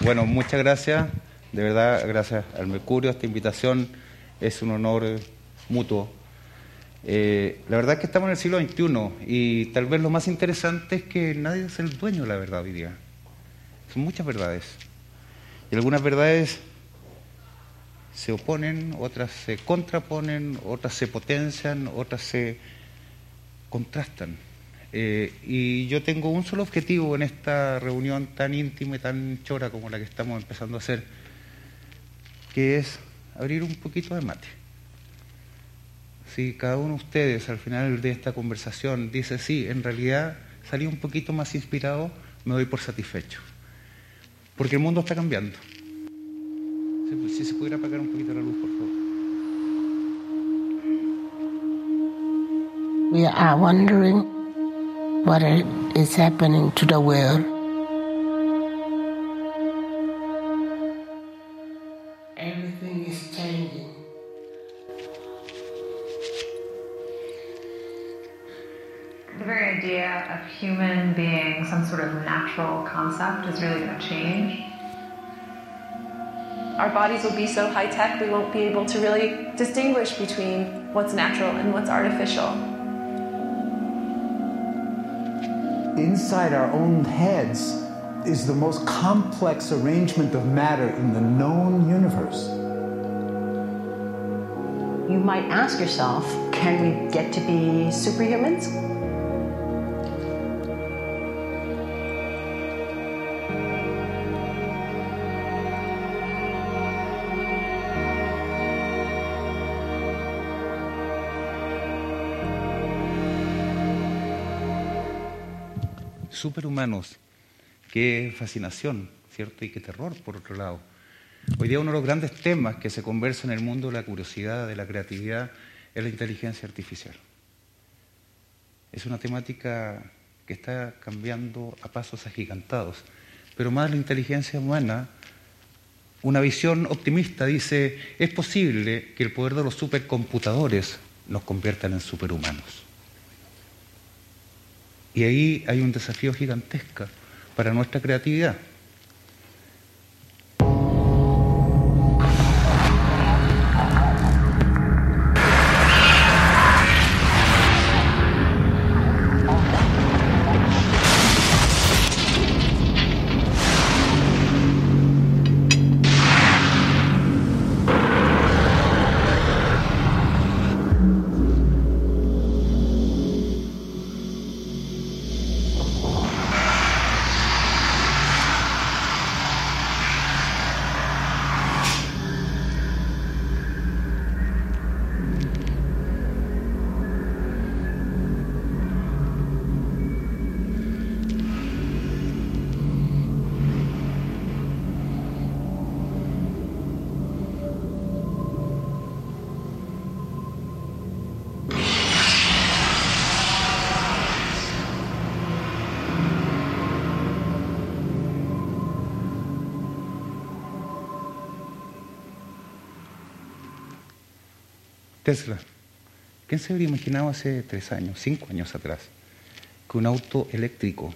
Bueno, muchas gracias. De verdad, gracias al Mercurio. Esta invitación es un honor mutuo. Eh, la verdad es que estamos en el siglo XXI y tal vez lo más interesante es que nadie es el dueño de la verdad hoy día. Son muchas verdades. Y algunas verdades se oponen, otras se contraponen, otras se potencian, otras se contrastan. Eh, y yo tengo un solo objetivo en esta reunión tan íntima y tan chora como la que estamos empezando a hacer, que es abrir un poquito de mate. Si cada uno de ustedes al final de esta conversación dice, sí, en realidad salí un poquito más inspirado, me doy por satisfecho. Porque el mundo está cambiando. Si se pudiera apagar un poquito la luz, por favor. We are wondering what is happening to the world. Everything is changing. The very idea of human being some sort of natural concept is really going to change. Our bodies will be so high tech, we won't be able to really distinguish between what's natural and what's artificial. Inside our own heads is the most complex arrangement of matter in the known universe. You might ask yourself, can we get to be superhumans? Superhumanos. Qué fascinación, ¿cierto? Y qué terror, por otro lado. Hoy día uno de los grandes temas que se conversa en el mundo de la curiosidad, de la creatividad, es la inteligencia artificial. Es una temática que está cambiando a pasos agigantados. Pero más la inteligencia humana, una visión optimista dice, es posible que el poder de los supercomputadores nos conviertan en superhumanos. Y ahí hay un desafío gigantesco para nuestra creatividad. Tesla. ¿Quién se habría imaginado hace tres años, cinco años atrás, que un auto eléctrico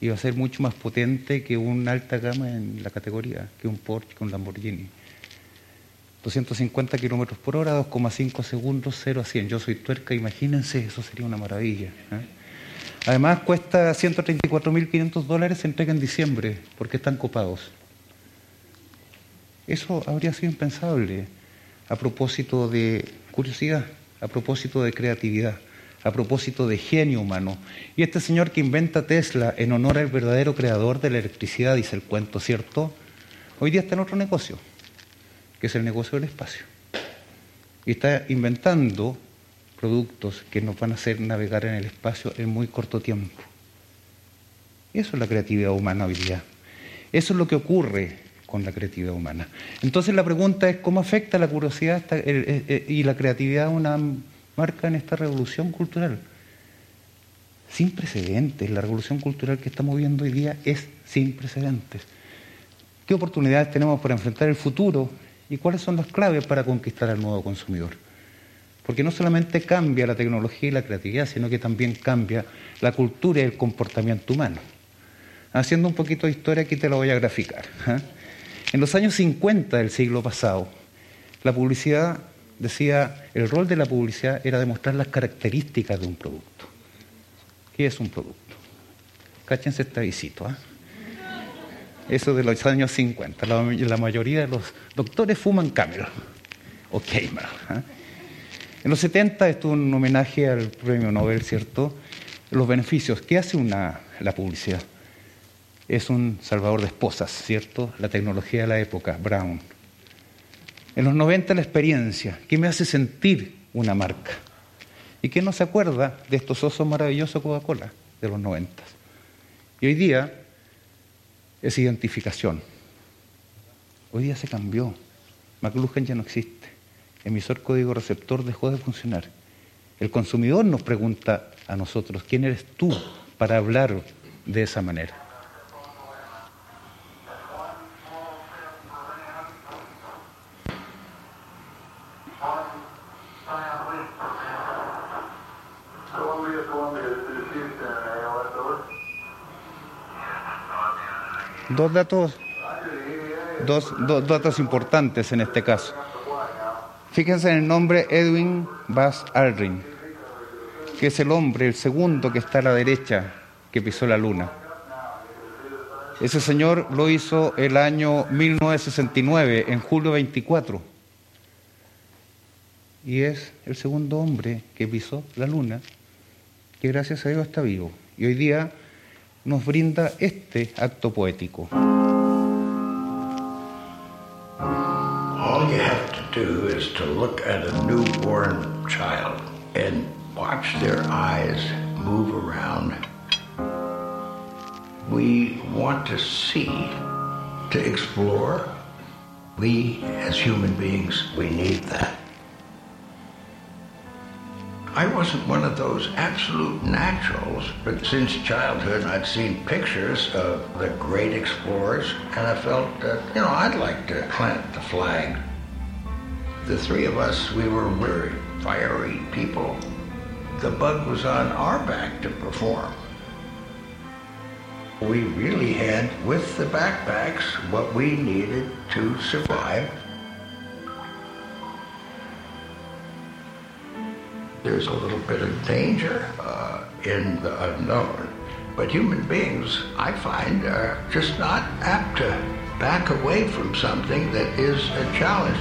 iba a ser mucho más potente que una alta gama en la categoría, que un Porsche, que un Lamborghini? 250 kilómetros por hora, 2,5 segundos, 0 a 100. Yo soy tuerca, imagínense, eso sería una maravilla. ¿eh? Además, cuesta 134.500 dólares, se entrega en diciembre, porque están copados. Eso habría sido impensable a propósito de curiosidad, a propósito de creatividad, a propósito de genio humano. Y este señor que inventa Tesla en honor al verdadero creador de la electricidad, dice el cuento, ¿cierto? Hoy día está en otro negocio, que es el negocio del espacio. Y está inventando productos que nos van a hacer navegar en el espacio en muy corto tiempo. Eso es la creatividad humana hoy día. Eso es lo que ocurre con la creatividad humana. Entonces la pregunta es cómo afecta la curiosidad y la creatividad una marca en esta revolución cultural. Sin precedentes, la revolución cultural que estamos viendo hoy día es sin precedentes. ¿Qué oportunidades tenemos para enfrentar el futuro y cuáles son las claves para conquistar al nuevo consumidor? Porque no solamente cambia la tecnología y la creatividad, sino que también cambia la cultura y el comportamiento humano. Haciendo un poquito de historia, aquí te lo voy a graficar. ¿ah? En los años 50 del siglo pasado, la publicidad decía, el rol de la publicidad era demostrar las características de un producto. ¿Qué es un producto? Cáchense este visito. ¿ah? Eso de los años 50. La, mayoría de los doctores fuman Cameron o Keimer. ¿ah? En los 70 estuvo un homenaje al premio Nobel, ¿cierto? Los beneficios. ¿Qué hace una, la publicidad? Es un salvador de esposas, ¿cierto? La tecnología de la época, Brown. En los 90 la experiencia. ¿Qué me hace sentir una marca? ¿Y quién no se acuerda de estos osos maravillosos Coca-Cola de los 90? Y hoy día es identificación. Hoy día se cambió. McLuhan ya no existe. Emisor código receptor dejó de funcionar. El consumidor nos pregunta a nosotros, ¿quién eres tú para hablar de esa manera? Dos datos, dos, dos datos importantes en este caso. Fíjense en el nombre Edwin Bass Aldrin, que es el hombre, el segundo que está a la derecha, que pisó la luna. Ese señor lo hizo el año 1969, en julio 24. Y es el segundo hombre que pisó la luna, que gracias a Dios está vivo. Y hoy día nos brinda este acto poético. All you have to do is to look at a newborn child and watch their eyes move around. We want to see, to explore. We, as human beings, we need that. I wasn't one of those absolute naturals, but since childhood I'd seen pictures of the great explorers, and I felt that, you know, I'd like to plant the flag. The three of us, we were very fiery people. The bug was on our back to perform. We really had, with the backpacks, what we needed to survive there's a little bit of danger uh, in the unknown. But human beings, I find, are just not apt to back away from something that is a challenge.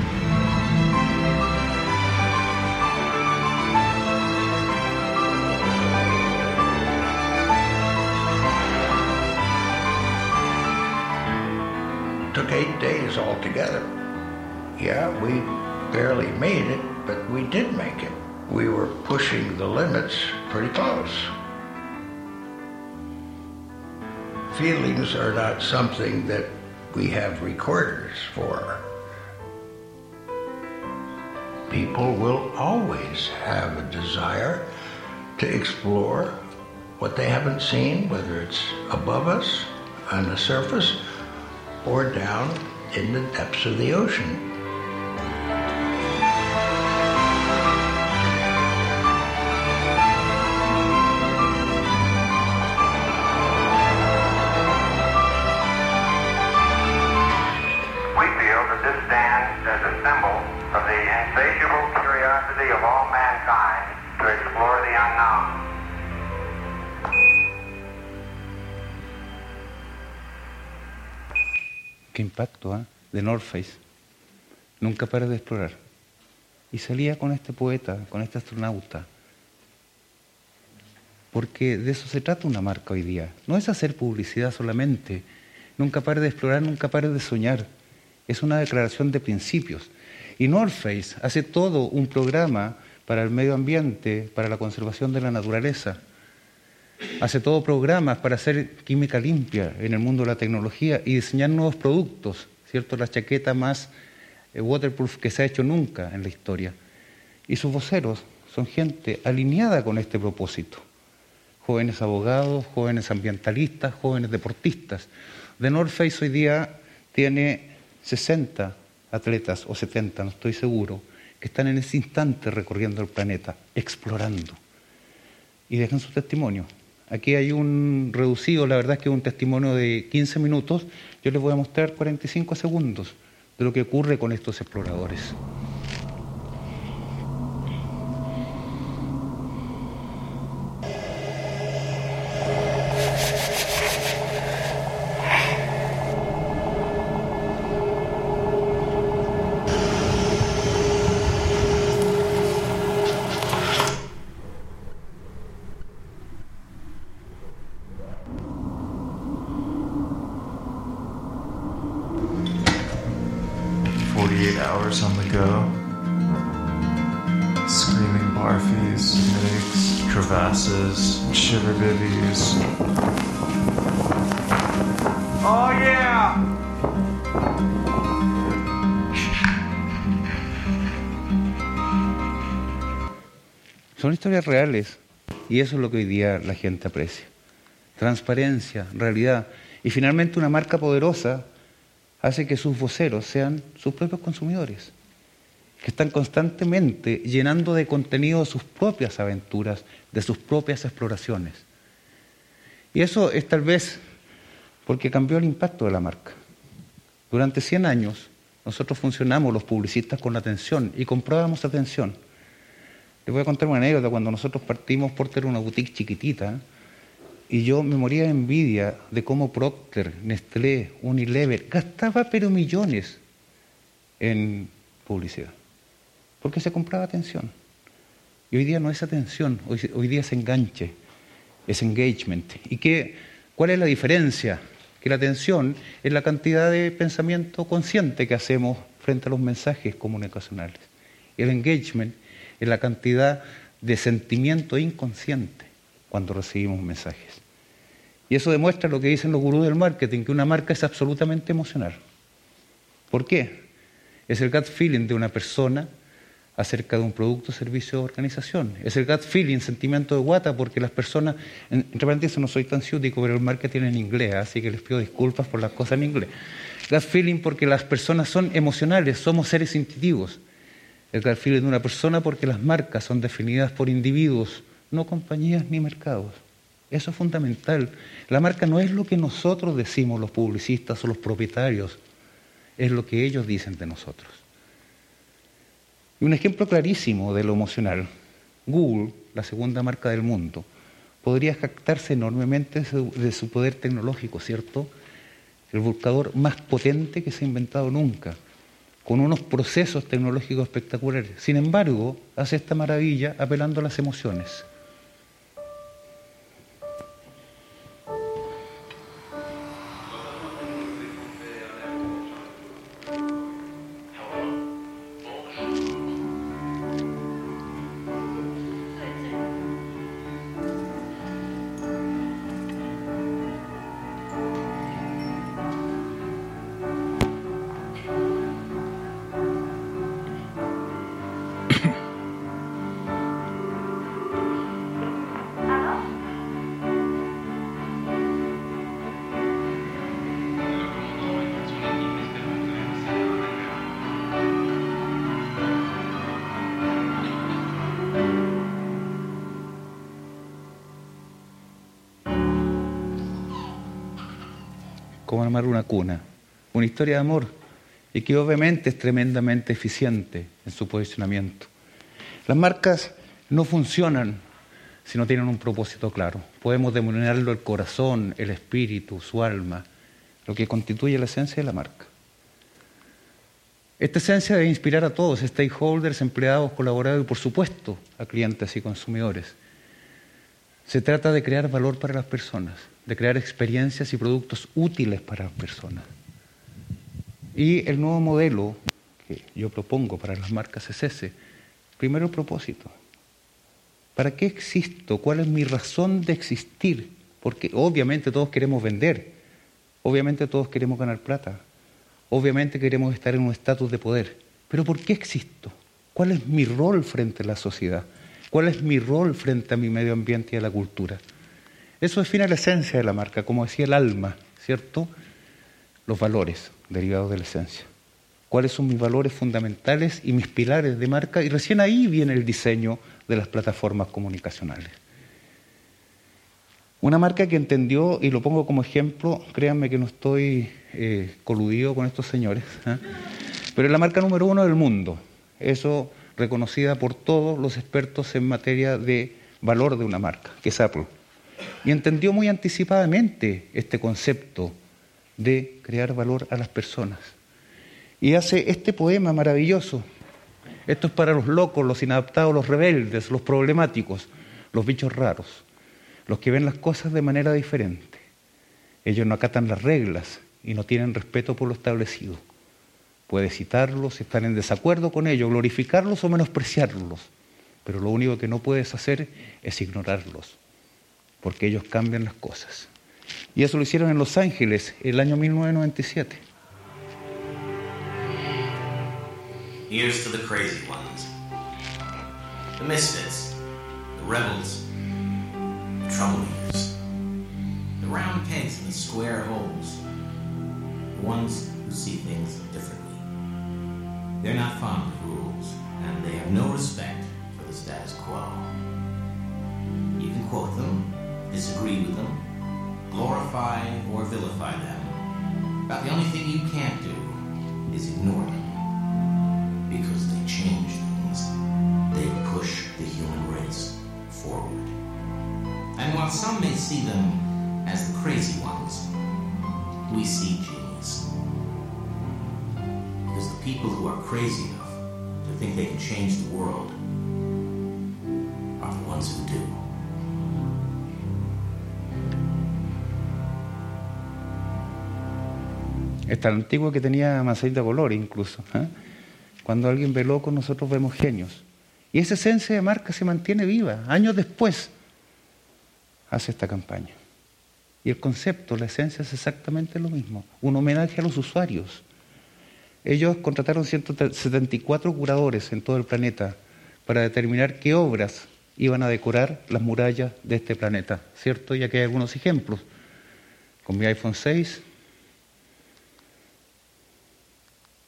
Took eight days altogether. Yeah, we barely made it, but we did make it we were pushing the limits pretty close. Feelings are not something that we have recorders for. People will always have a desire to explore what they haven't seen, whether it's above us on the surface or down in the depths of the ocean. Qué impacto, ¿eh? De North Face. Nunca para de explorar. Y salía con este poeta, con este astronauta. Porque de eso se trata una marca hoy día. No es hacer publicidad solamente. Nunca pare de explorar, nunca pare de soñar. Es una declaración de principios. Y North Face hace todo un programa para el medio ambiente, para la conservación de la naturaleza. Hace todo programas para hacer química limpia en el mundo de la tecnología y diseñar nuevos productos, ¿cierto? La chaqueta más eh, waterproof que se ha hecho nunca en la historia. Y sus voceros son gente alineada con este propósito. Jóvenes abogados, jóvenes ambientalistas, jóvenes deportistas. The North Face hoy día tiene 60 atletas o 70, no estoy seguro, que están en ese instante recorriendo el planeta, explorando. Y dejan su testimonio. Aquí hay un reducido, la verdad es que un testimonio de 15 minutos. Yo les voy a mostrar 45 segundos de lo que ocurre con estos exploradores. Y eso es lo que hoy día la gente aprecia. Transparencia, realidad y finalmente una marca poderosa hace que sus voceros sean sus propios consumidores, que están constantemente llenando de contenido sus propias aventuras, de sus propias exploraciones. Y eso es tal vez porque cambió el impacto de la marca. Durante 100 años nosotros funcionamos los publicistas con atención y comprábamos atención. Les voy a contar una anécdota. Cuando nosotros partimos, Porter era una boutique chiquitita y yo me moría de envidia de cómo Procter, Nestlé, Unilever gastaba pero millones en publicidad. Porque se compraba atención. Y hoy día no es atención, hoy, hoy día es enganche, es engagement. ¿Y qué, cuál es la diferencia? Que la atención es la cantidad de pensamiento consciente que hacemos frente a los mensajes comunicacionales. El engagement es la cantidad de sentimiento inconsciente cuando recibimos mensajes. Y eso demuestra lo que dicen los gurús del marketing, que una marca es absolutamente emocional. ¿Por qué? Es el gut feeling de una persona acerca de un producto, servicio o organización. Es el gut feeling, sentimiento de guata, porque las personas, en, entre paréntesis no soy tan ciútico, pero el marketing en inglés, así que les pido disculpas por las cosas en inglés. Gut feeling porque las personas son emocionales, somos seres intuitivos. El feeling de una persona porque las marcas son definidas por individuos, no compañías ni mercados. Eso es fundamental. La marca no es lo que nosotros decimos los publicistas o los propietarios, es lo que ellos dicen de nosotros. Y un ejemplo clarísimo de lo emocional, Google, la segunda marca del mundo, podría jactarse enormemente de su poder tecnológico, ¿cierto? El buscador más potente que se ha inventado nunca, con unos procesos tecnológicos espectaculares. Sin embargo, hace esta maravilla apelando a las emociones. Armar una cuna. Una historia de amor y que obviamente es tremendamente eficiente en su posicionamiento. Las marcas no funcionan si no tienen un propósito claro. Podemos denominarlo el corazón, el espíritu, su alma, lo que constituye la esencia de la marca. Esta esencia debe inspirar a todos, stakeholders, empleados, colaboradores y por supuesto a clientes y consumidores. Se trata de crear valor para las personas, de crear experiencias y productos útiles para las personas. Y el nuevo modelo que yo propongo para las marcas es ese. Primero el propósito. ¿Para qué existo? ¿Cuál es mi razón de existir? Porque obviamente todos queremos vender, obviamente todos queremos ganar plata, obviamente queremos estar en un estatus de poder. Pero ¿por qué existo? ¿Cuál es mi rol frente a la sociedad? ¿Cuál es mi rol frente a mi medio ambiente y a la cultura? Eso define la esencia de la marca, como decía el alma, ¿cierto? Los valores derivados de la esencia. ¿Cuáles son mis valores fundamentales y mis pilares de marca? Y recién ahí viene el diseño de las plataformas comunicacionales. Una marca que entendió, y lo pongo como ejemplo, créanme que no estoy eh, coludido con estos señores, ¿eh? pero es la marca número uno del mundo. Eso reconocida por todos los expertos en materia de valor de una marca, que es Apple. Y entendió muy anticipadamente este concepto de crear valor a las personas. Y hace este poema maravilloso. Esto es para los locos, los inadaptados, los rebeldes, los problemáticos, los bichos raros los que ven las cosas de manera diferente. Ellos no acatan las reglas y no tienen respeto por lo establecido. Puedes citarlos, estar en desacuerdo con ellos, glorificarlos o menospreciarlos, pero lo único que no puedes hacer es ignorarlos, porque ellos cambian las cosas. Y eso lo hicieron en Los Ángeles el año 1997. Here's to the crazy ones, the misfits, the rebels, troublemakers. The round pegs in the square holes. The ones who see things differently. They're not fond of rules, and they have no respect for the status quo. You can quote them, disagree with them, glorify or vilify them. But the only thing you can't do is ignore them. Because they change things. They push the human race forward. And while some may see them as the crazy ones, we see genius. Because the people who are crazy enough to think they can change the world are the ones who do. Es tan antiguo que tenía de color incluso. ¿eh? Cuando alguien ve loco, nosotros vemos genios. Y esa esencia de marca se mantiene viva. Años después hace esta campaña. Y el concepto, la esencia es exactamente lo mismo. Un homenaje a los usuarios. Ellos contrataron 174 curadores en todo el planeta para determinar qué obras iban a decorar las murallas de este planeta, ¿cierto? Y aquí hay algunos ejemplos. Con mi iPhone 6,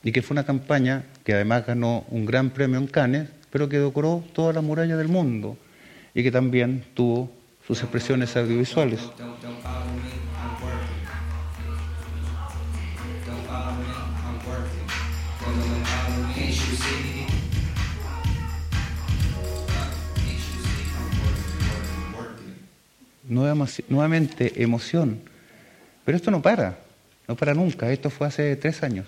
y que fue una campaña que además ganó un gran premio en Cannes, pero que decoró toda la muralla del mundo y que también tuvo sus expresiones audiovisuales. Nuevamente emoción. Pero esto no para, no para nunca. Esto fue hace tres años.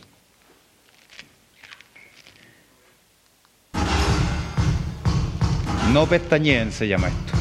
No pestañeen se llama esto.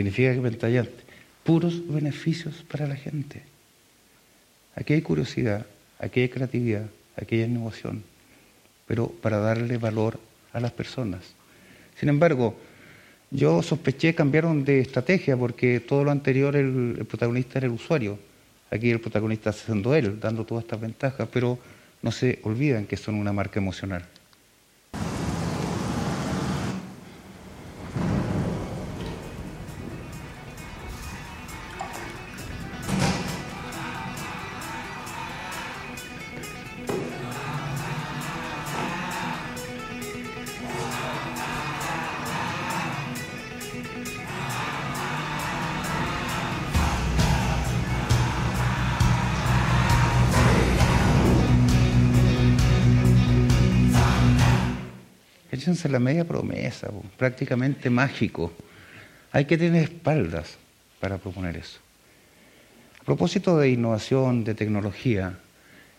Significa que pantallante. Puros beneficios para la gente. Aquí hay curiosidad, aquí hay creatividad, aquí hay innovación, pero para darle valor a las personas. Sin embargo, yo sospeché cambiaron de estrategia porque todo lo anterior el, el protagonista era el usuario. Aquí el protagonista está siendo él, dando todas estas ventajas, pero no se olvidan que son una marca emocional. La media promesa, prácticamente mágico. Hay que tener espaldas para proponer eso. A propósito de innovación, de tecnología,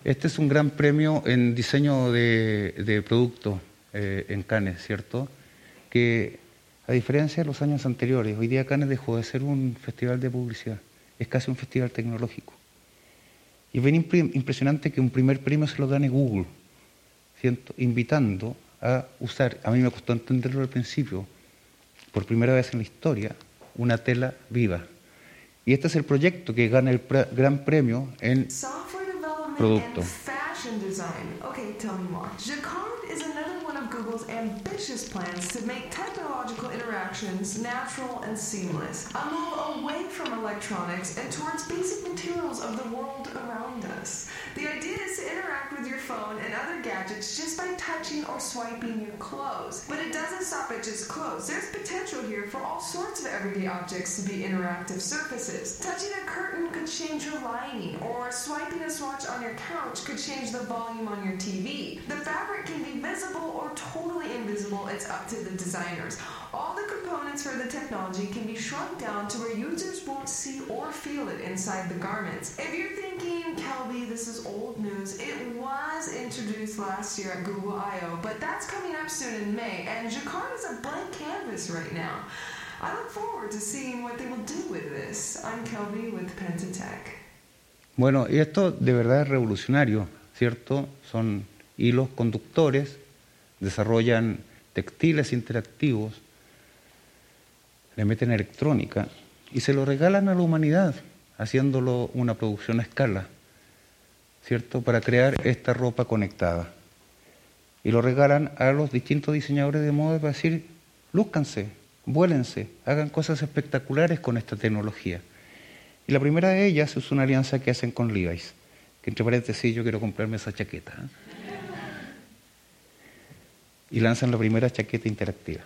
este es un gran premio en diseño de, de productos eh, en Cannes, ¿cierto? Que a diferencia de los años anteriores, hoy día Cannes dejó de ser un festival de publicidad, es casi un festival tecnológico. Y es bien impre- impresionante que un primer premio se lo gane Google, ¿cierto? invitando a usar, a mí me costó entenderlo al principio, por primera vez en la historia, una tela viva. Y este es el proyecto que gana el pre- gran premio en producto. Google's ambitious plans to make technological interactions natural and seamless. A move away from electronics and towards basic materials of the world around us. The idea is to interact with your phone and other gadgets just by touching or swiping your clothes. But it doesn't stop at just clothes. There's potential here for all sorts of everyday objects to be interactive surfaces. Touching a curtain could change your lining, or swiping a swatch on your couch could change the volume on your TV. The fabric can be visible or totally invisible, it's up to the designers. All the components for the technology can be shrunk down to where users won't see or feel it inside the garments. If you're thinking, Kelby, this is old news, it was introduced last year at Google I.O., but that's coming up soon in May, and Jacquard is a blank canvas right now. I look forward to seeing what they will do with this. I'm Kelby with Pentatech. Bueno, esto de verdad es revolucionario, ¿cierto? Son hilos conductores, desarrollan textiles interactivos, le meten electrónica y se lo regalan a la humanidad, haciéndolo una producción a escala, ¿cierto? Para crear esta ropa conectada. Y lo regalan a los distintos diseñadores de moda para decir, lúzcanse, vuélense, hagan cosas espectaculares con esta tecnología. Y la primera de ellas es una alianza que hacen con Levi's, que entre paréntesis yo quiero comprarme esa chaqueta. ¿eh? Y lanzan la primera chaqueta interactiva.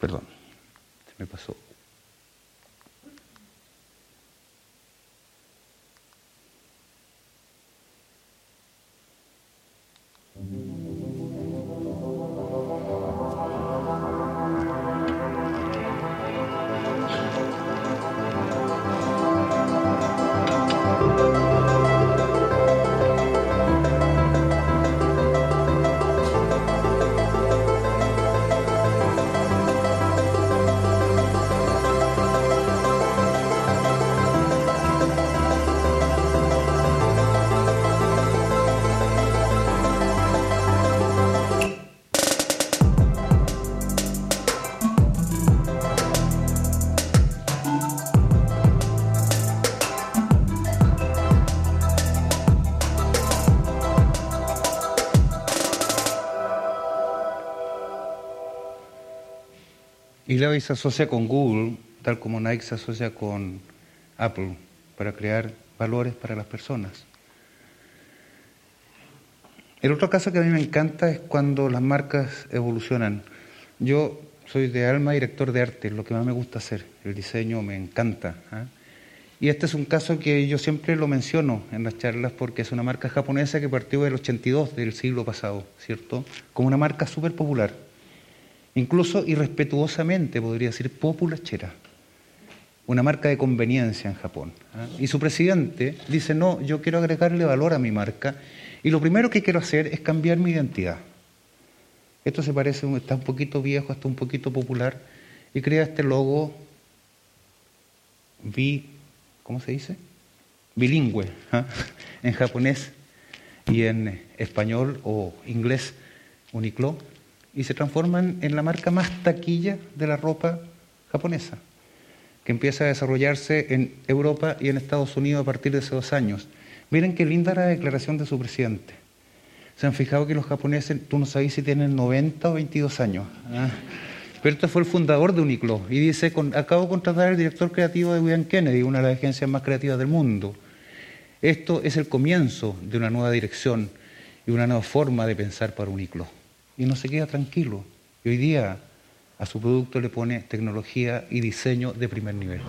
Perdón, se me pasó. Se asocia con Google, tal como Nike se asocia con Apple, para crear valores para las personas. El otro caso que a mí me encanta es cuando las marcas evolucionan. Yo soy de alma director de arte, lo que más me gusta hacer, el diseño me encanta. ¿ah? Y este es un caso que yo siempre lo menciono en las charlas porque es una marca japonesa que partió del 82 del siglo pasado, ¿cierto? Como una marca súper popular. Incluso irrespetuosamente, podría decir, populachera. Una marca de conveniencia en Japón. ¿ah? Y su presidente dice, no, yo quiero agregarle valor a mi marca y lo primero que quiero hacer es cambiar mi identidad. Esto se parece, está un poquito viejo, está un poquito popular, y crea este logo vi, ¿cómo se dice? bilingüe, ¿ah? en japonés y en español o inglés, Uniqlo, y se transforman en la marca más taquilla de la ropa japonesa, que empieza a desarrollarse en Europa y en Estados Unidos a partir de esos dos años. Miren qué linda la declaración de su presidente. Se han fijado que los japoneses, tú no sabes si tienen 90 o 22 años. ¿ah? Pero este fue el fundador de Uniqlo y dice, con, acabo de contratar al director creativo de William Kennedy, una de las agencias más creativas del mundo. Esto es el comienzo de una nueva dirección y una nueva forma de pensar para Uniqlo. Y no se queda tranquilo. Y hoy día a su producto le pone tecnología y diseño de primer nivel.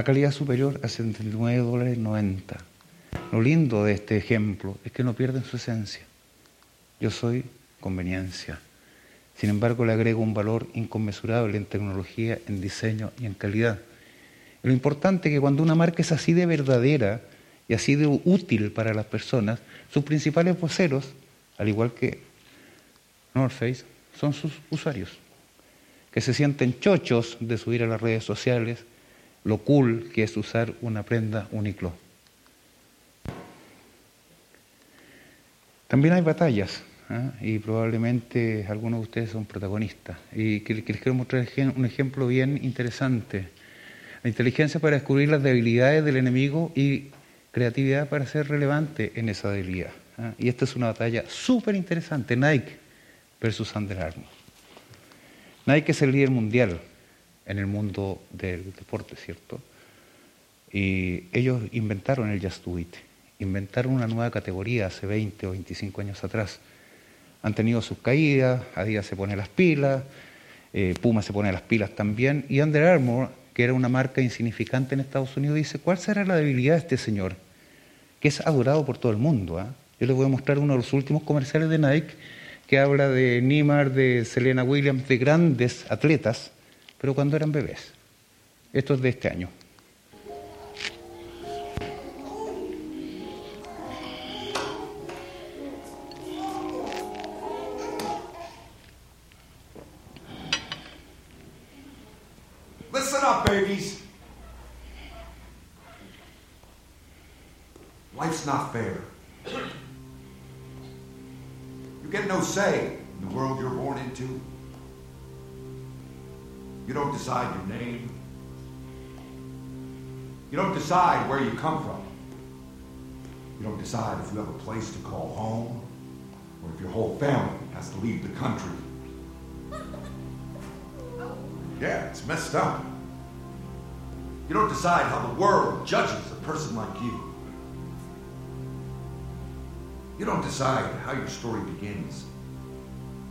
Una calidad superior a 79 dólares 90. Lo lindo de este ejemplo es que no pierden su esencia. Yo soy conveniencia. Sin embargo, le agrego un valor inconmensurable en tecnología, en diseño y en calidad. Lo importante es que cuando una marca es así de verdadera y así de útil para las personas, sus principales voceros, al igual que North Face, son sus usuarios, que se sienten chochos de subir a las redes sociales lo cool que es usar una prenda Uniqlo. También hay batallas, ¿ah? y probablemente algunos de ustedes son protagonistas. Y les quiero mostrar un ejemplo bien interesante. La inteligencia para descubrir las debilidades del enemigo y creatividad para ser relevante en esa debilidad. ¿ah? Y esta es una batalla súper interesante, Nike versus Under Armour. Nike es el líder mundial en el mundo del deporte, ¿cierto? Y ellos inventaron el Just Do It, inventaron una nueva categoría hace 20 o 25 años atrás. Han tenido sus caídas, Adidas se pone las pilas, eh, Puma se pone las pilas también, y Under Armour, que era una marca insignificante en Estados Unidos, dice, ¿cuál será la debilidad de este señor? Que es adorado por todo el mundo. ¿eh? Yo les voy a mostrar uno de los últimos comerciales de Nike, que habla de Neymar, de Selena Williams, de grandes atletas, pero cuando eran bebés. Esto es de este año. Listen up, babies. Life's not fair. You get no say in the world you're born into. You don't decide your name. You don't decide where you come from. You don't decide if you have a place to call home or if your whole family has to leave the country. Yeah, it's messed up. You don't decide how the world judges a person like you. You don't decide how your story begins.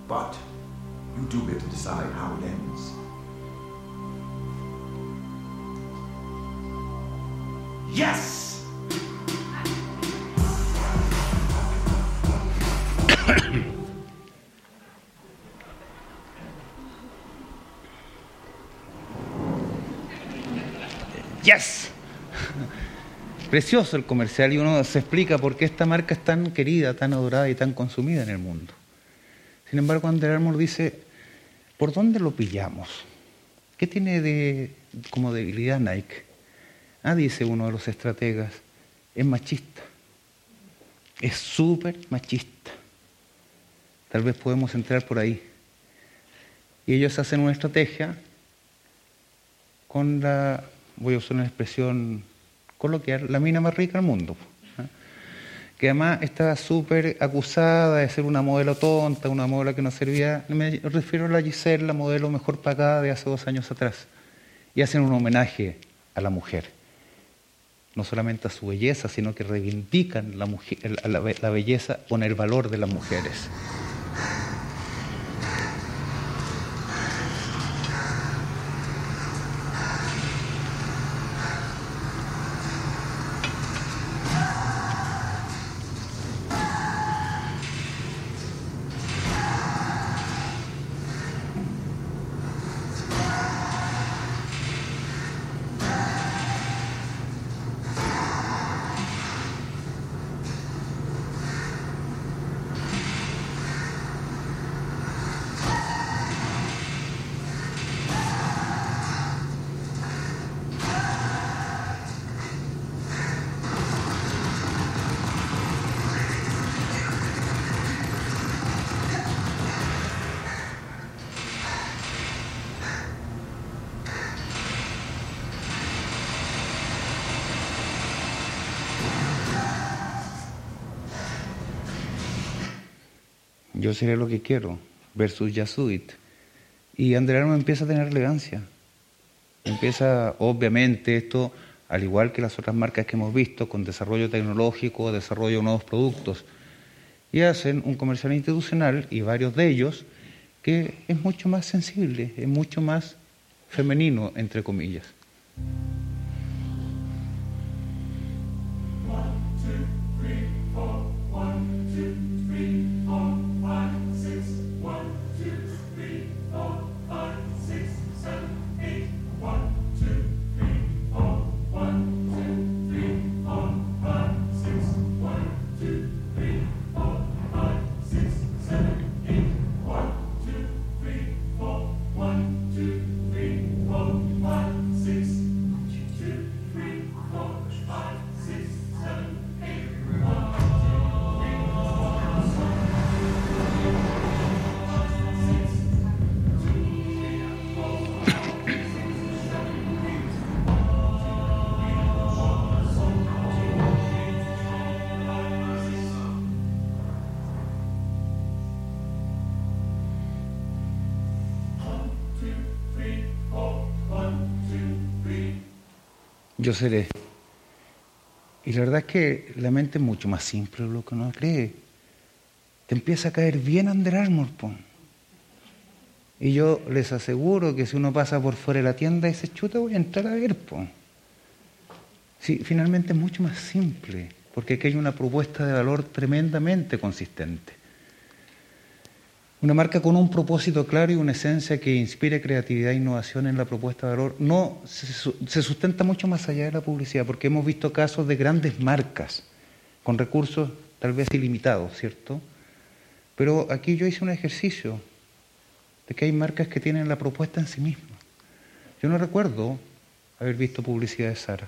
But you do get to decide how it ends. Yes! ¡Yes! Precioso el comercial y uno se explica por qué esta marca es tan querida, tan adorada y tan consumida en el mundo. Sin embargo, Under Armour dice, ¿por dónde lo pillamos? ¿Qué tiene de, como debilidad Nike? Ah, dice uno de los estrategas, es machista. Es súper machista. Tal vez podemos entrar por ahí. Y ellos hacen una estrategia con la, voy a usar una expresión coloquial, la mina más rica del mundo. ¿ah? Que además está súper acusada de ser una modelo tonta, una modelo que no servía. Me refiero a la Giselle, la modelo mejor pagada de hace dos años atrás. y hacen un homenaje a la mujer. No solamente a su belleza, sino que reivindican la, mujer, la, la belleza con el valor de las mujeres. Seré lo que quiero, versus Yasuit. Y Andrea empieza a tener relevancia. Empieza, obviamente, esto, al igual que las otras marcas que hemos visto, con desarrollo tecnológico, desarrollo de nuevos productos. Y hacen un comercial institucional, y varios de ellos, que es mucho más sensible, es mucho más femenino, entre comillas. Yo seré. Y la verdad es que la mente es mucho más simple de lo que uno cree. Te empieza a caer bien Under Armour, po. Y yo les aseguro que si uno pasa por fuera de la tienda y se chuta, voy a entrar a ver, po. Sí, finalmente es mucho más simple, porque aquí hay una propuesta de valor tremendamente consistente. Una marca con un propósito claro y una esencia que inspire creatividad e innovación en la propuesta de valor no se sustenta mucho más allá de la publicidad, porque hemos visto casos de grandes marcas con recursos tal vez ilimitados, ¿cierto? Pero aquí yo hice un ejercicio de que hay marcas que tienen la propuesta en sí mismas. Yo no recuerdo haber visto publicidad de Sara.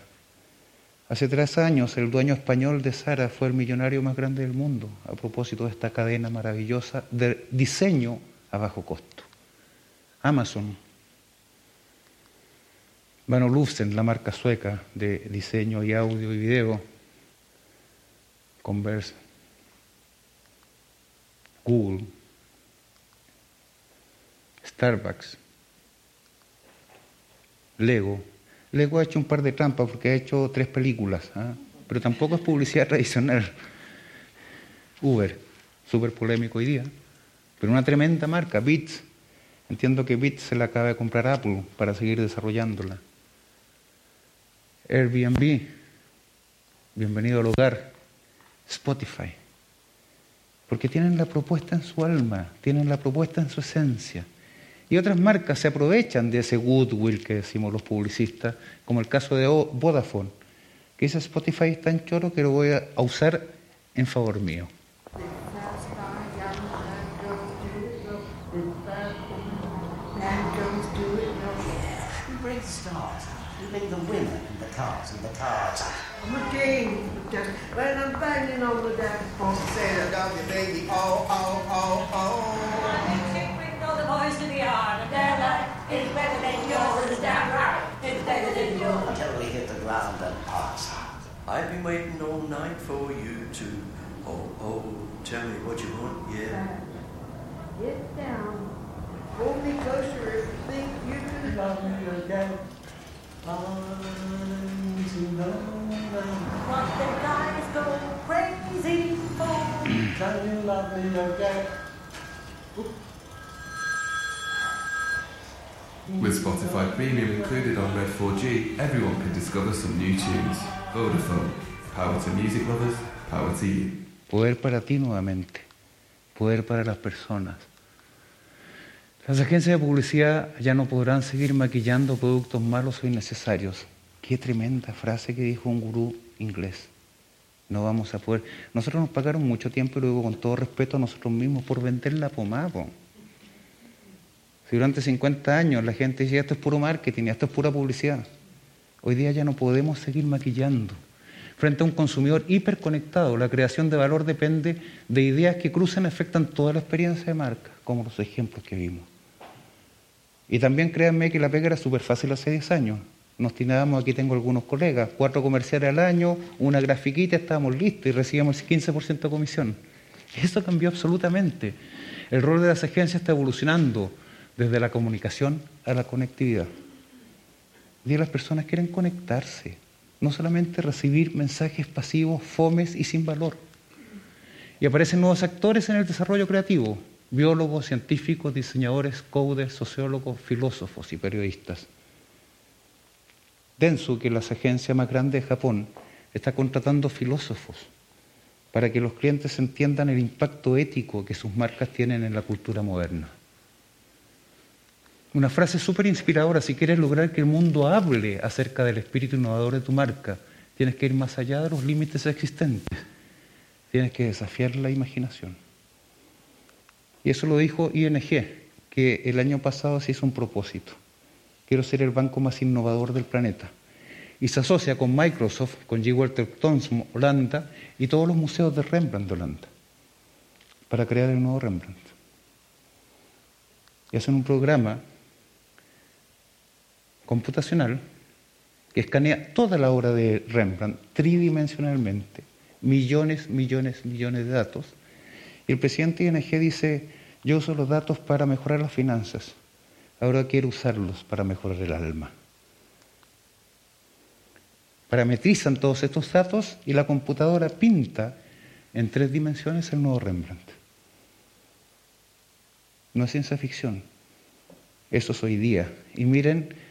Hace tres años el dueño español de Sara fue el millonario más grande del mundo a propósito de esta cadena maravillosa de diseño a bajo costo. Amazon. Van Olufsen, la marca sueca de diseño y audio y video. Converse. Google. Starbucks. Lego Lego ha hecho un par de trampas porque ha hecho tres películas, ¿ah? pero tampoco es publicidad tradicional. Uber, súper polémico hoy día, pero una tremenda marca, Beats. Entiendo que Beats se la acaba de comprar Apple para seguir desarrollándola. Airbnb, bienvenido al hogar. Spotify, porque tienen la propuesta en su alma, tienen la propuesta en su esencia. Y otras marcas se aprovechan de ese goodwill que decimos los publicistas, como el caso de Vodafone, que dice Spotify es tan choro que lo voy a usar en favor mío. When I'm banging on the dashboard, saying, dog, baby, oh, oh, oh, oh life is better than yours, damn right, it's better than yours. Until we hit the ground and pass. out. I've been waiting all night for you to, oh, oh, tell me what you want, yeah. Get down. Hold me closer if you think you can love me again. What the guys go crazy for? Can you love me again? With Spotify Premium included on Red 4G, everyone can discover some new tunes. Vodafone. Power to music lovers, power to you. Poder para ti nuevamente, poder para las personas. Las agencias de publicidad ya no podrán seguir maquillando productos malos o innecesarios. Qué tremenda frase que dijo un gurú inglés. No vamos a poder. Nosotros nos pagaron mucho tiempo y luego con todo respeto a nosotros mismos por vender la pomada. Durante 50 años la gente decía esto es puro marketing, esto es pura publicidad. Hoy día ya no podemos seguir maquillando. Frente a un consumidor hiperconectado, la creación de valor depende de ideas que cruzan y afectan toda la experiencia de marca, como los ejemplos que vimos. Y también créanme que la pega era súper fácil hace 10 años. Nos tirábamos, aquí tengo algunos colegas, cuatro comerciales al año, una grafiquita, estábamos listos y recibíamos el 15% de comisión. Eso cambió absolutamente. El rol de las agencias está evolucionando desde la comunicación a la conectividad. Día las personas quieren conectarse, no solamente recibir mensajes pasivos, fomes y sin valor. Y aparecen nuevos actores en el desarrollo creativo, biólogos, científicos, diseñadores, coders, sociólogos, filósofos y periodistas. Densu, que es la agencia más grande de Japón, está contratando filósofos para que los clientes entiendan el impacto ético que sus marcas tienen en la cultura moderna. Una frase súper inspiradora, si quieres lograr que el mundo hable acerca del espíritu innovador de tu marca, tienes que ir más allá de los límites existentes, tienes que desafiar la imaginación. Y eso lo dijo ING, que el año pasado se hizo un propósito. Quiero ser el banco más innovador del planeta. Y se asocia con Microsoft, con G. Walter Thompson, Holanda, y todos los museos de Rembrandt de Holanda, para crear el nuevo Rembrandt. Y hacen un programa computacional que escanea toda la obra de Rembrandt tridimensionalmente, millones, millones, millones de datos. Y el presidente de ING dice, yo uso los datos para mejorar las finanzas, ahora quiero usarlos para mejorar el alma. Parametrizan todos estos datos y la computadora pinta en tres dimensiones el nuevo Rembrandt. No es ciencia ficción, eso es hoy día. Y miren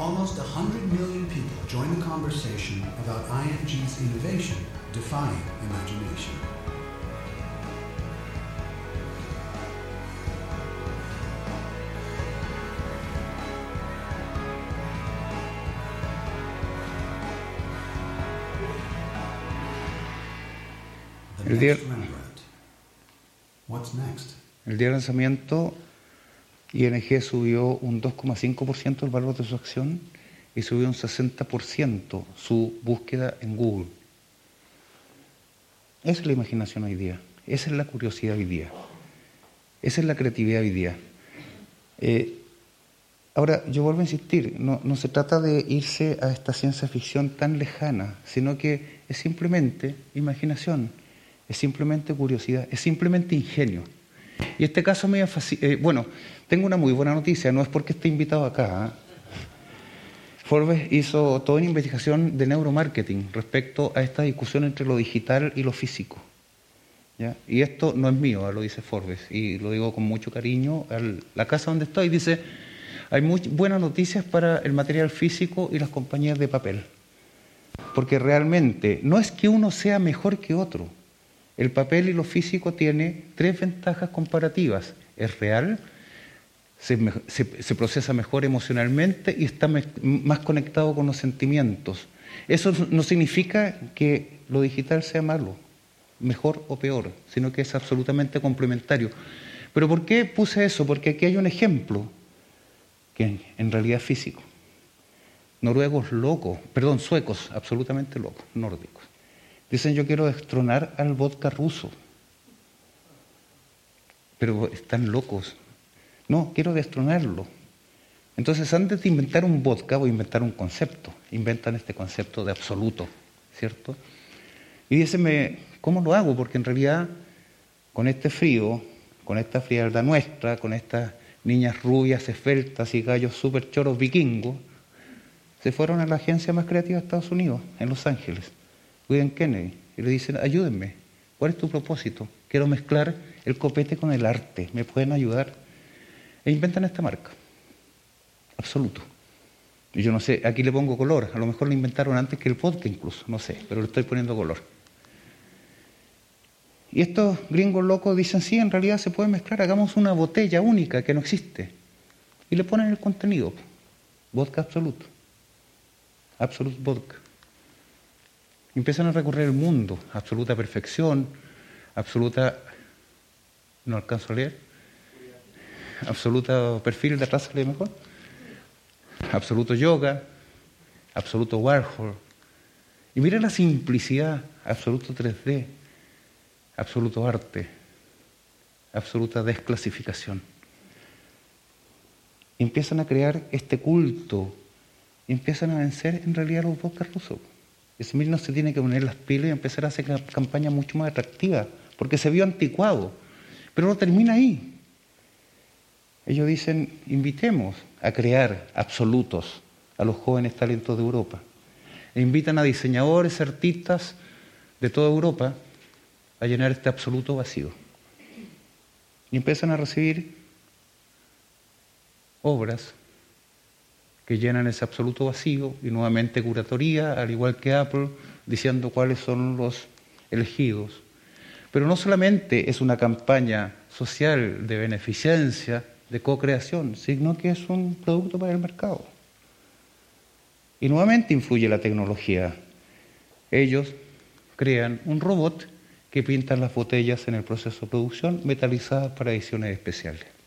Almost 100 million people join the conversation about IMG's innovation defying imagination. El día. What's next? el día del lanzamiento, ING subió un 2,5% el valor de su acción y subió un 60% su búsqueda en Google. Esa es la imaginación hoy día, esa es la curiosidad hoy día, esa es la creatividad hoy día. Eh, ahora, yo vuelvo a insistir, no, no se trata de irse a esta ciencia ficción tan lejana, sino que es simplemente imaginación, es simplemente curiosidad, es simplemente ingenio. Y este caso me eh, bueno, tengo una muy buena noticia, no es porque esté invitado acá. ¿eh? Forbes hizo toda una investigación de neuromarketing respecto a esta discusión entre lo digital y lo físico. ¿ya? Y esto no es mío, lo dice Forbes, y lo digo con mucho cariño. La casa donde estoy dice, hay muy buenas noticias para el material físico y las compañías de papel. Porque realmente no es que uno sea mejor que otro. El papel y lo físico tiene tres ventajas comparativas. Es real, se, procesa mejor emocionalmente y está más conectado con los sentimientos. Eso no significa que lo digital sea malo, mejor o peor, sino que es absolutamente complementario. Pero ¿por qué puse eso? Porque aquí hay un ejemplo que en realidad es físico. noruegos locos, perdón, suecos, absolutamente locos, nórdicos. Dicen yo quiero destronar al vodka ruso. Pero están locos. No, quiero destronarlo. Entonces, antes de inventar un vodka, voy a inventar un concepto. Inventan este concepto de absoluto, ¿cierto? Y dicen, ¿cómo lo hago? Porque en realidad, con este frío, con esta frialdad nuestra, con estas niñas rubias, esfeltas y gallos súper choros vikingos, se fueron a la agencia más creativa de Estados Unidos, en Los Ángeles, William Kennedy, y le dicen, ayúdenme, ¿cuál es tu propósito? Quiero mezclar el copete con el arte, ¿me pueden ayudar? E inventan esta marca, absoluto. Y yo no sé, aquí le pongo color, a lo mejor lo inventaron antes que el vodka incluso, no sé, pero le estoy poniendo color. Y estos gringos locos dicen, sí, en realidad se puede mezclar, hagamos una botella única que no existe. Y le ponen el contenido, vodka absoluto, absolute vodka. Empiezan a recorrer el mundo, absoluta perfección, absoluta, no alcanzo a leer, absoluta perfil de raza, mejor, absoluto yoga, absoluto Warhol. Y miren la simplicidad, absoluto 3D, absoluto arte, absoluta desclasificación. Empiezan a crear este culto, empiezan a vencer en realidad los bosques rusos. Ese no se tiene que poner las pilas y empezar a hacer campaña mucho más atractiva, porque se vio anticuado, pero no termina ahí. Ellos dicen, invitemos a crear absolutos a los jóvenes talentos de Europa. E invitan a diseñadores, artistas de toda Europa a llenar este absoluto vacío. Y empiezan a recibir obras que llenan ese absoluto vacío y nuevamente curatoría, al igual que Apple, diciendo cuáles son los elegidos. Pero no solamente es una campaña social de beneficencia, de co-creación, sino que es un producto para el mercado. Y nuevamente influye la tecnología. Ellos crean un robot que pinta las botellas en el proceso de producción metalizadas para ediciones especiales.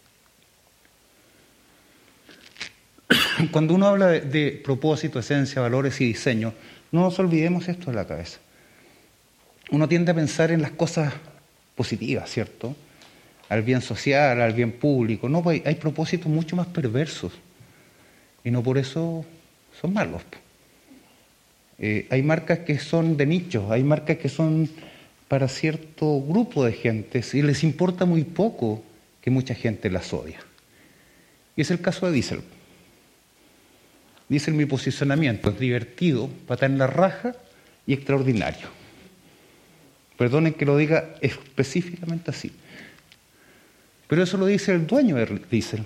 Cuando uno habla de, propósito, esencia, valores y diseño, no nos olvidemos esto de la cabeza. Uno tiende a pensar en las cosas positivas, ¿cierto? Al bien social, al bien público. No, hay, hay propósitos mucho más perversos. Y no por eso son malos. Eh, hay marcas que son de nicho, hay marcas que son para cierto grupo de gente y les importa muy poco que mucha gente las odia. Y es el caso de Diesel. Diesel mi posicionamiento es divertido, pata en la raja y extraordinario. Perdonen que lo diga específicamente así. Pero eso lo dice el dueño de Diesel.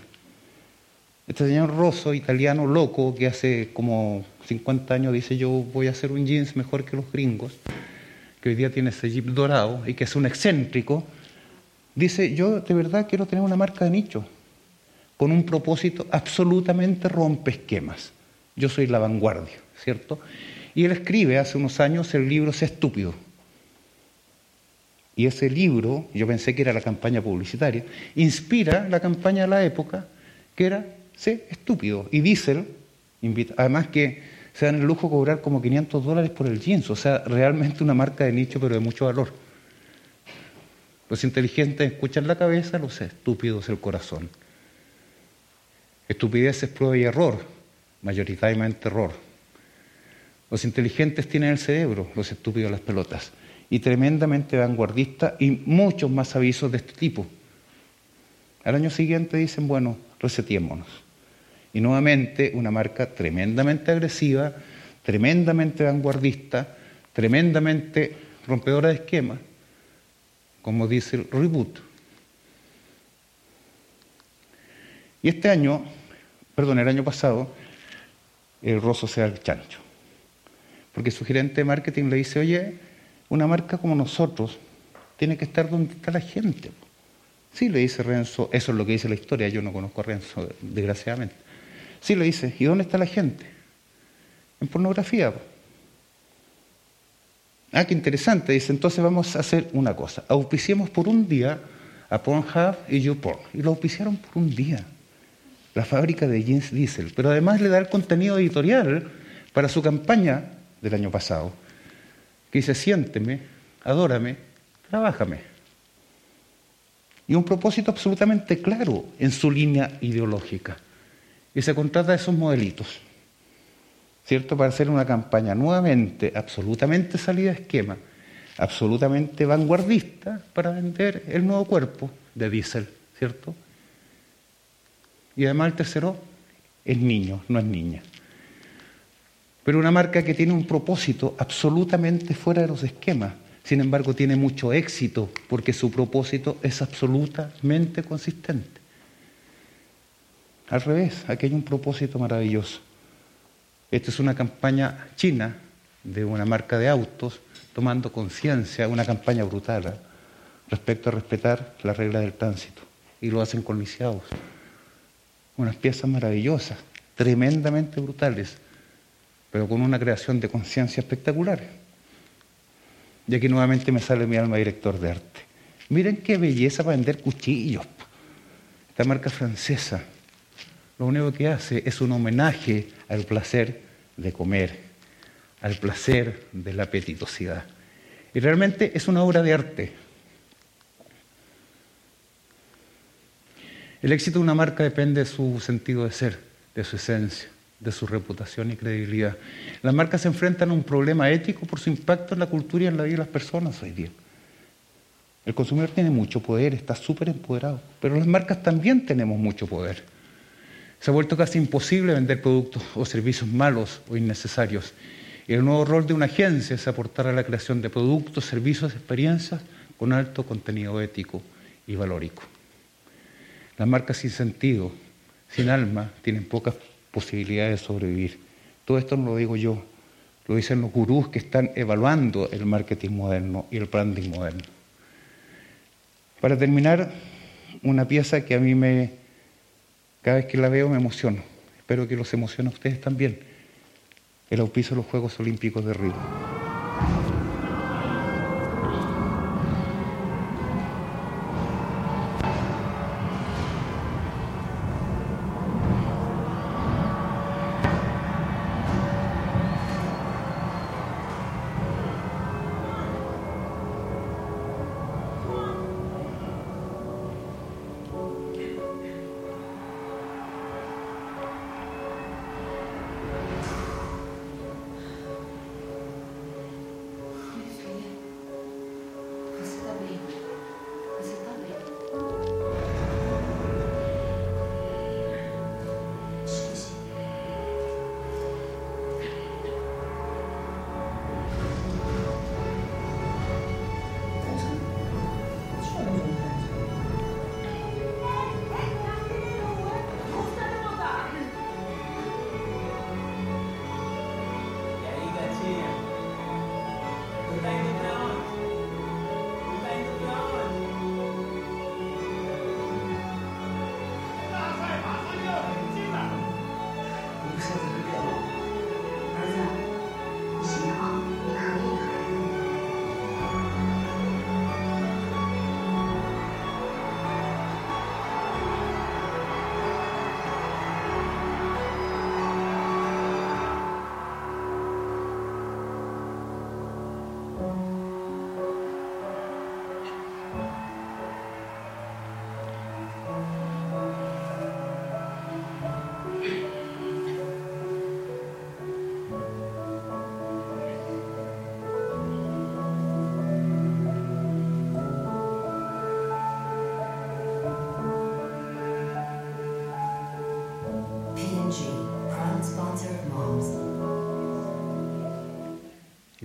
Este señor Rosso, italiano loco, que hace como 50 años dice yo voy a hacer un jeans mejor que los gringos, que hoy día tiene ese jeep dorado y que es un excéntrico, dice yo de verdad quiero tener una marca de nicho, con un propósito absolutamente rompe esquemas. Yo soy la vanguardia, ¿cierto? Y él escribe hace unos años el libro Sé estúpido. Y ese libro, yo pensé que era la campaña publicitaria, inspira la campaña de la época, que era Sé estúpido. Y Diesel, invita, además que se dan el lujo de cobrar como 500 dólares por el jeans, o sea, realmente una marca de nicho, pero de mucho valor. Los inteligentes escuchan la cabeza, los estúpidos el corazón. Estupidez es prueba y error, mayoritariamente error. Los inteligentes tienen el cerebro, los estúpidos las pelotas. Y tremendamente vanguardista y muchos más avisos de este tipo. Al año siguiente dicen, bueno, resetiémonos. Y nuevamente una marca tremendamente agresiva, tremendamente vanguardista, tremendamente rompedora de esquemas, como dice el reboot. Y este año, perdón, el año pasado, el roso sea el chancho. Porque su gerente de marketing le dice, oye, una marca como nosotros tiene que estar donde está la gente. Sí, le dice Renzo, eso es lo que dice la historia, yo no conozco a Renzo, desgraciadamente. Sí, le dice, ¿y dónde está la gente? En pornografía. Ah, qué interesante, dice, entonces vamos a hacer una cosa, auspiciemos por un día a Pornhub y YouPorn. Y lo auspiciaron por un día. La fábrica de jeans Diesel, pero además le da el contenido editorial para su campaña del año pasado, que dice, siénteme, adórame, trabájame. Y un propósito absolutamente claro en su línea ideológica. Y se contrata esos modelitos, ¿cierto? Para hacer una campaña nuevamente absolutamente salida de esquema, absolutamente vanguardista para vender el nuevo cuerpo de diésel, ¿cierto? Y además el tercero es niño, no es niña. Pero una marca que tiene un propósito absolutamente fuera de los esquemas, sin embargo tiene mucho éxito porque su propósito es absolutamente consistente. Al revés, aquí hay un propósito maravilloso. Esta es una campaña china de una marca de autos tomando conciencia, una campaña brutal ¿eh? respecto a respetar las reglas del tránsito. Y lo hacen con lisiados. Unas piezas maravillosas, tremendamente brutales, pero con una creación de conciencia espectacular. Y aquí nuevamente me sale mi alma director de arte. Miren qué belleza para vender cuchillos. Esta marca francesa lo único que hace es un homenaje al placer de comer, al placer de la apetitosidad. Y realmente es una obra de arte. El éxito de una marca depende de su sentido de ser, de su esencia, de su reputación y credibilidad. Las marcas se enfrentan a un problema ético por su impacto en la cultura y en la vida de las personas hoy día. El consumidor tiene mucho poder, está súper empoderado, pero las marcas también tenemos mucho poder. Se ha vuelto casi imposible vender productos o servicios malos o innecesarios. Y el nuevo rol de una agencia es aportar a la creación de productos, servicios, experiencias con alto contenido ético y valórico. Las marcas sin sentido, sin alma, tienen pocas posibilidades de sobrevivir. Todo esto no lo digo yo, lo dicen los gurús que están evaluando el marketing moderno y el branding moderno. Para terminar, una pieza que a mí me, cada vez que la veo me emociono. Espero que los emocione a ustedes también. El auspicio de los Juegos Olímpicos de Río.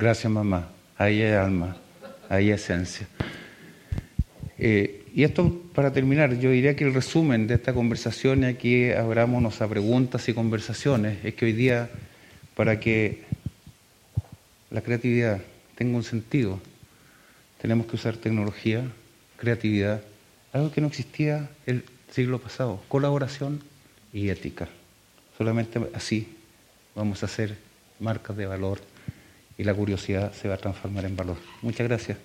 Gracias, mamá. Ahí hay alma, ahí hay esencia. Eh, y esto, para terminar, yo diría que el resumen de esta conversación, y aquí abrámonos a preguntas y conversaciones, es que hoy día, para que la creatividad tenga un sentido, tenemos que usar tecnología, creatividad, algo que no existía el siglo pasado, colaboración y ética. Solamente así vamos a hacer marcas de valor y la curiosidad se va a transformar en valor. Muchas gracias.